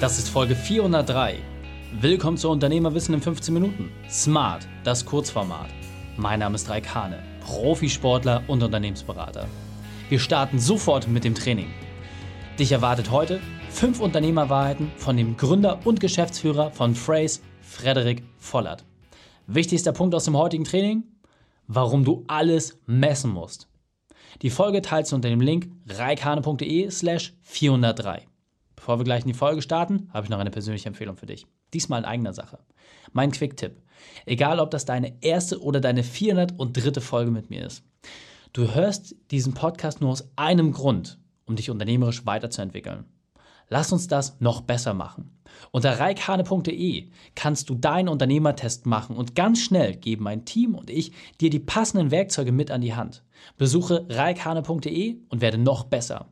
Das ist Folge 403. Willkommen zu Unternehmerwissen in 15 Minuten. Smart, das Kurzformat. Mein Name ist Raik Hane, Profisportler und Unternehmensberater. Wir starten sofort mit dem Training. Dich erwartet heute fünf Unternehmerwahrheiten von dem Gründer und Geschäftsführer von Phrase, Frederik Vollert. Wichtigster Punkt aus dem heutigen Training? Warum du alles messen musst. Die Folge teilst du unter dem Link reikane.de slash 403. Bevor wir gleich in die Folge starten, habe ich noch eine persönliche Empfehlung für dich. Diesmal in eigener Sache. Mein Quick-Tipp. Egal, ob das deine erste oder deine 403. Folge mit mir ist. Du hörst diesen Podcast nur aus einem Grund, um dich unternehmerisch weiterzuentwickeln. Lass uns das noch besser machen. Unter reikhane.de kannst du deinen Unternehmertest machen und ganz schnell geben mein Team und ich dir die passenden Werkzeuge mit an die Hand. Besuche reikhane.de und werde noch besser.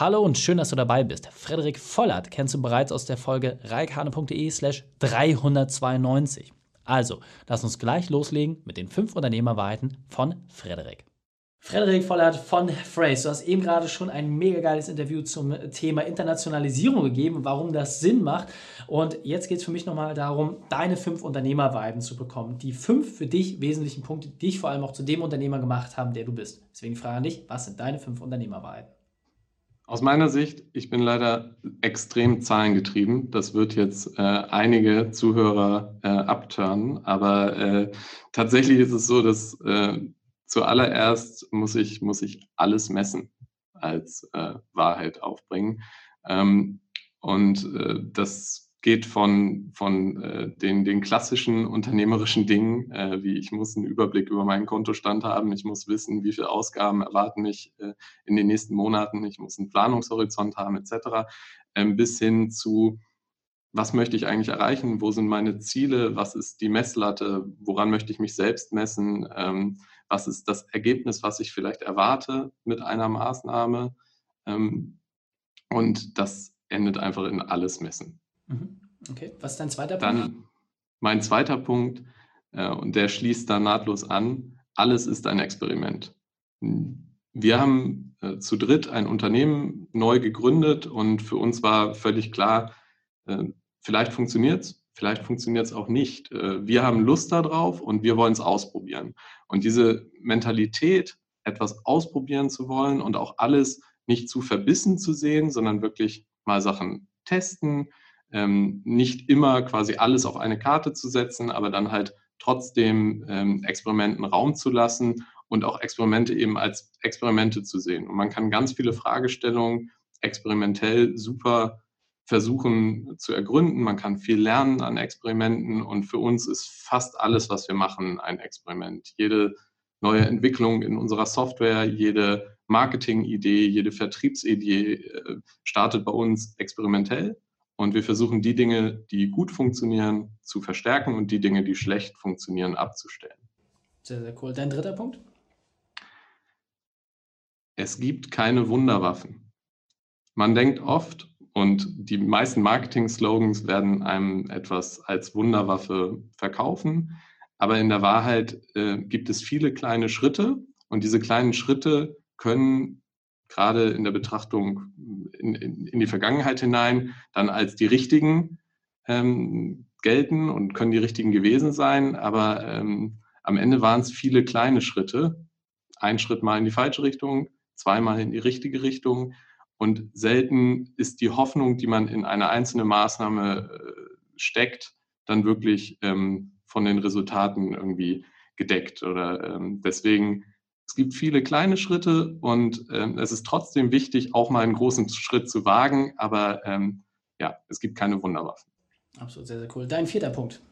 Hallo und schön, dass du dabei bist. Frederik Vollert kennst du bereits aus der Folge reikhane.de slash 392. Also, lass uns gleich loslegen mit den fünf Unternehmerwahrheiten von Frederik. Frederik Vollert von Phrase, du hast eben gerade schon ein mega geiles Interview zum Thema Internationalisierung gegeben, warum das Sinn macht. Und jetzt geht es für mich nochmal darum, deine fünf Unternehmerweiden zu bekommen. Die fünf für dich wesentlichen Punkte, die dich vor allem auch zu dem Unternehmer gemacht haben, der du bist. Deswegen frage ich dich, was sind deine fünf Unternehmerweiden? Aus meiner Sicht, ich bin leider extrem zahlengetrieben. Das wird jetzt äh, einige Zuhörer äh, abturnen, aber äh, tatsächlich ist es so, dass äh, zuallererst muss ich, muss ich alles messen als äh, Wahrheit aufbringen. Ähm, und äh, das geht von, von äh, den, den klassischen unternehmerischen Dingen, äh, wie ich muss einen Überblick über meinen Kontostand haben, ich muss wissen, wie viele Ausgaben erwarten mich äh, in den nächsten Monaten, ich muss einen Planungshorizont haben etc., ähm, bis hin zu, was möchte ich eigentlich erreichen, wo sind meine Ziele, was ist die Messlatte, woran möchte ich mich selbst messen, ähm, was ist das Ergebnis, was ich vielleicht erwarte mit einer Maßnahme. Ähm, und das endet einfach in alles Messen. Mhm. Okay, was ist dein zweiter Punkt? Dann mein zweiter Punkt, äh, und der schließt da nahtlos an, alles ist ein Experiment. Wir haben äh, zu dritt ein Unternehmen neu gegründet und für uns war völlig klar, äh, vielleicht funktioniert es, vielleicht funktioniert es auch nicht. Äh, wir haben Lust darauf und wir wollen es ausprobieren. Und diese Mentalität, etwas ausprobieren zu wollen und auch alles nicht zu verbissen zu sehen, sondern wirklich mal Sachen testen, ähm, nicht immer quasi alles auf eine Karte zu setzen, aber dann halt trotzdem ähm, Experimenten Raum zu lassen und auch Experimente eben als Experimente zu sehen. Und man kann ganz viele Fragestellungen experimentell super versuchen zu ergründen. Man kann viel lernen an Experimenten und für uns ist fast alles, was wir machen, ein Experiment. Jede neue Entwicklung in unserer Software, jede Marketingidee, jede Vertriebsidee äh, startet bei uns experimentell und wir versuchen die Dinge, die gut funktionieren, zu verstärken und die Dinge, die schlecht funktionieren, abzustellen. Sehr, sehr cool. Dein dritter Punkt? Es gibt keine Wunderwaffen. Man denkt oft, und die meisten Marketing-Slogans werden einem etwas als Wunderwaffe verkaufen, aber in der Wahrheit äh, gibt es viele kleine Schritte und diese kleinen Schritte können gerade in der Betrachtung in, in, in, die Vergangenheit hinein dann als die richtigen ähm, gelten und können die richtigen gewesen sein. Aber ähm, am Ende waren es viele kleine Schritte. Ein Schritt mal in die falsche Richtung, zweimal in die richtige Richtung. Und selten ist die Hoffnung, die man in eine einzelne Maßnahme äh, steckt, dann wirklich ähm, von den Resultaten irgendwie gedeckt. Oder ähm, deswegen es gibt viele kleine Schritte und ähm, es ist trotzdem wichtig, auch mal einen großen Schritt zu wagen, aber ähm, ja, es gibt keine Wunderwaffen. Absolut, sehr, sehr cool. Dein vierter Punkt.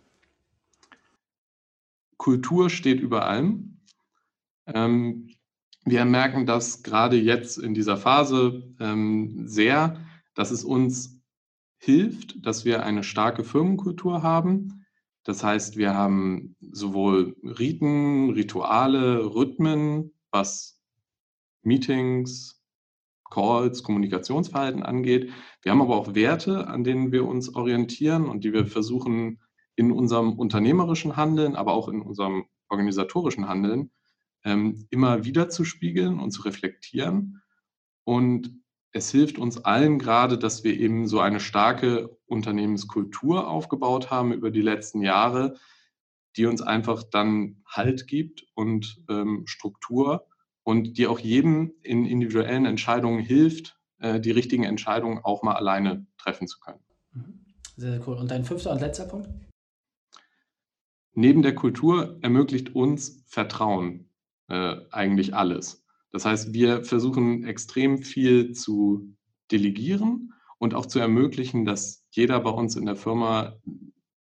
Kultur steht über allem. Ähm, wir merken das gerade jetzt in dieser Phase ähm, sehr, dass es uns hilft, dass wir eine starke Firmenkultur haben, das heißt, wir haben sowohl Riten, Rituale, Rhythmen, was Meetings, Calls, Kommunikationsverhalten angeht. Wir haben aber auch Werte, an denen wir uns orientieren und die wir versuchen in unserem unternehmerischen Handeln, aber auch in unserem organisatorischen Handeln ähm, immer wieder zu spiegeln und zu reflektieren. Und es hilft uns allen gerade, dass wir eben so eine starke Unternehmenskultur aufgebaut haben über die letzten Jahre, die uns einfach dann Halt gibt und ähm, Struktur und die auch jedem in individuellen Entscheidungen hilft, äh, die richtigen Entscheidungen auch mal alleine treffen zu können. Mhm. Sehr, sehr cool. Und dein fünfter und letzter Punkt? Neben der Kultur ermöglicht uns Vertrauen äh, eigentlich alles. Das heißt, wir versuchen extrem viel zu delegieren und auch zu ermöglichen, dass jeder bei uns in der Firma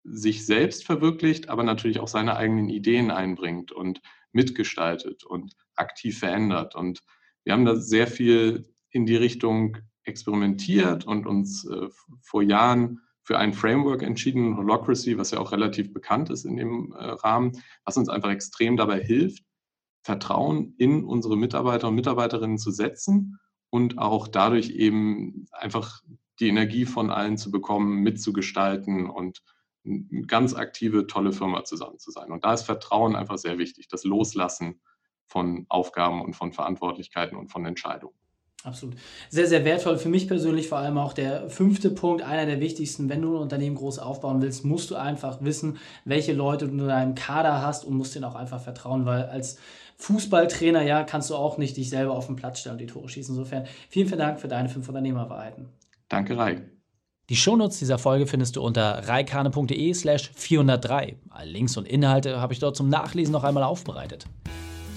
sich selbst verwirklicht, aber natürlich auch seine eigenen Ideen einbringt und mitgestaltet und aktiv verändert. Und wir haben da sehr viel in die Richtung experimentiert und uns äh, vor Jahren für ein Framework entschieden, Holocracy, was ja auch relativ bekannt ist in dem äh, Rahmen, was uns einfach extrem dabei hilft, Vertrauen in unsere Mitarbeiter und Mitarbeiterinnen zu setzen und auch dadurch eben einfach die Energie von allen zu bekommen, mitzugestalten und eine ganz aktive, tolle Firma zusammen zu sein. Und da ist Vertrauen einfach sehr wichtig, das Loslassen von Aufgaben und von Verantwortlichkeiten und von Entscheidungen. Absolut. Sehr, sehr wertvoll. Für mich persönlich vor allem auch der fünfte Punkt, einer der wichtigsten. Wenn du ein Unternehmen groß aufbauen willst, musst du einfach wissen, welche Leute du in deinem Kader hast und musst denen auch einfach vertrauen, weil als Fußballtrainer, ja, kannst du auch nicht dich selber auf den Platz stellen und die Tore schießen. Insofern vielen, vielen Dank für deine fünf Unternehmerwahrheiten. Danke, Rai. Die Shownotes dieser Folge findest du unter reikane.de slash 403. Alle Links und Inhalte habe ich dort zum Nachlesen noch einmal aufbereitet.